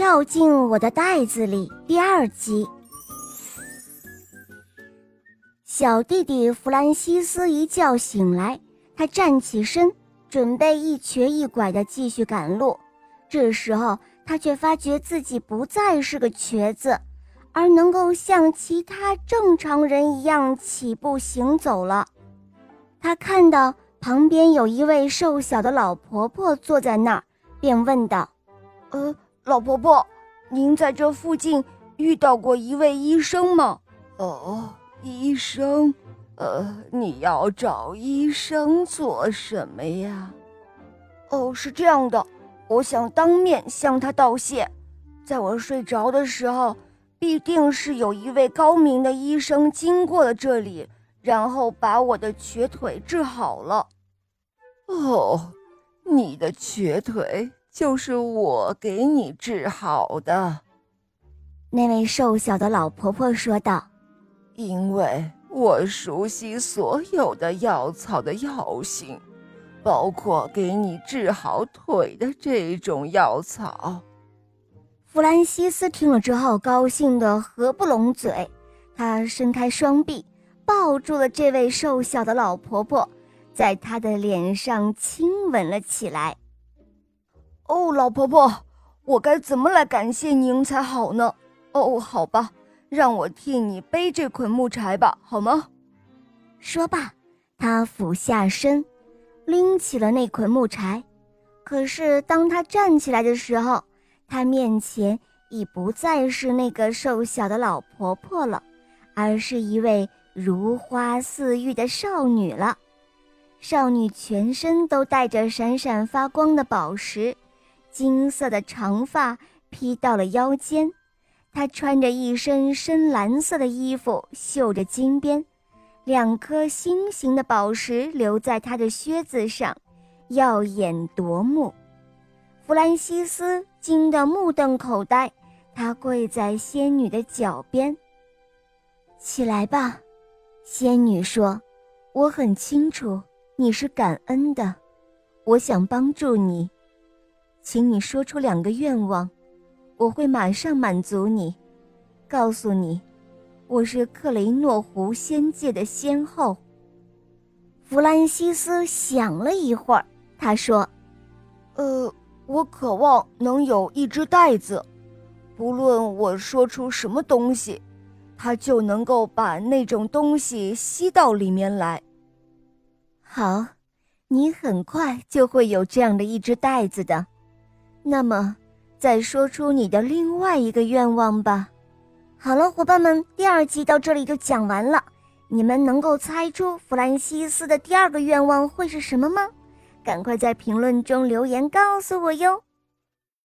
跳进我的袋子里第二集。小弟弟弗兰西斯一觉醒来，他站起身，准备一瘸一拐的继续赶路。这时候，他却发觉自己不再是个瘸子，而能够像其他正常人一样起步行走了。他看到旁边有一位瘦小的老婆婆坐在那儿，便问道：“呃，老婆婆，您在这附近遇到过一位医生吗？”“哦，医生，呃，你要找医生做什么呀？”“哦，是这样的。”我想当面向他道谢，在我睡着的时候，必定是有一位高明的医生经过了这里，然后把我的瘸腿治好了。哦，你的瘸腿就是我给你治好的。那位瘦小的老婆婆说道：“因为我熟悉所有的药草的药性。”包括给你治好腿的这种药草。弗兰西斯听了之后，高兴得合不拢嘴。他伸开双臂，抱住了这位瘦小的老婆婆，在她的脸上亲吻了起来。哦，老婆婆，我该怎么来感谢您才好呢？哦，好吧，让我替你背这捆木柴吧，好吗？说罢，他俯下身。拎起了那捆木柴，可是当他站起来的时候，他面前已不再是那个瘦小的老婆婆了，而是一位如花似玉的少女了。少女全身都带着闪闪发光的宝石，金色的长发披到了腰间，她穿着一身深蓝色的衣服，绣着金边。两颗心形的宝石留在他的靴子上，耀眼夺目。弗兰西斯惊得目瞪口呆，他跪在仙女的脚边。起来吧，仙女说：“我很清楚你是感恩的，我想帮助你，请你说出两个愿望，我会马上满足你。告诉你。”我是克雷诺湖仙界的仙后。弗兰西斯想了一会儿，他说：“呃，我渴望能有一只袋子，不论我说出什么东西，它就能够把那种东西吸到里面来。”好，你很快就会有这样的一只袋子的。那么，再说出你的另外一个愿望吧。好了，伙伴们，第二集到这里就讲完了。你们能够猜出弗兰西斯的第二个愿望会是什么吗？赶快在评论中留言告诉我哟。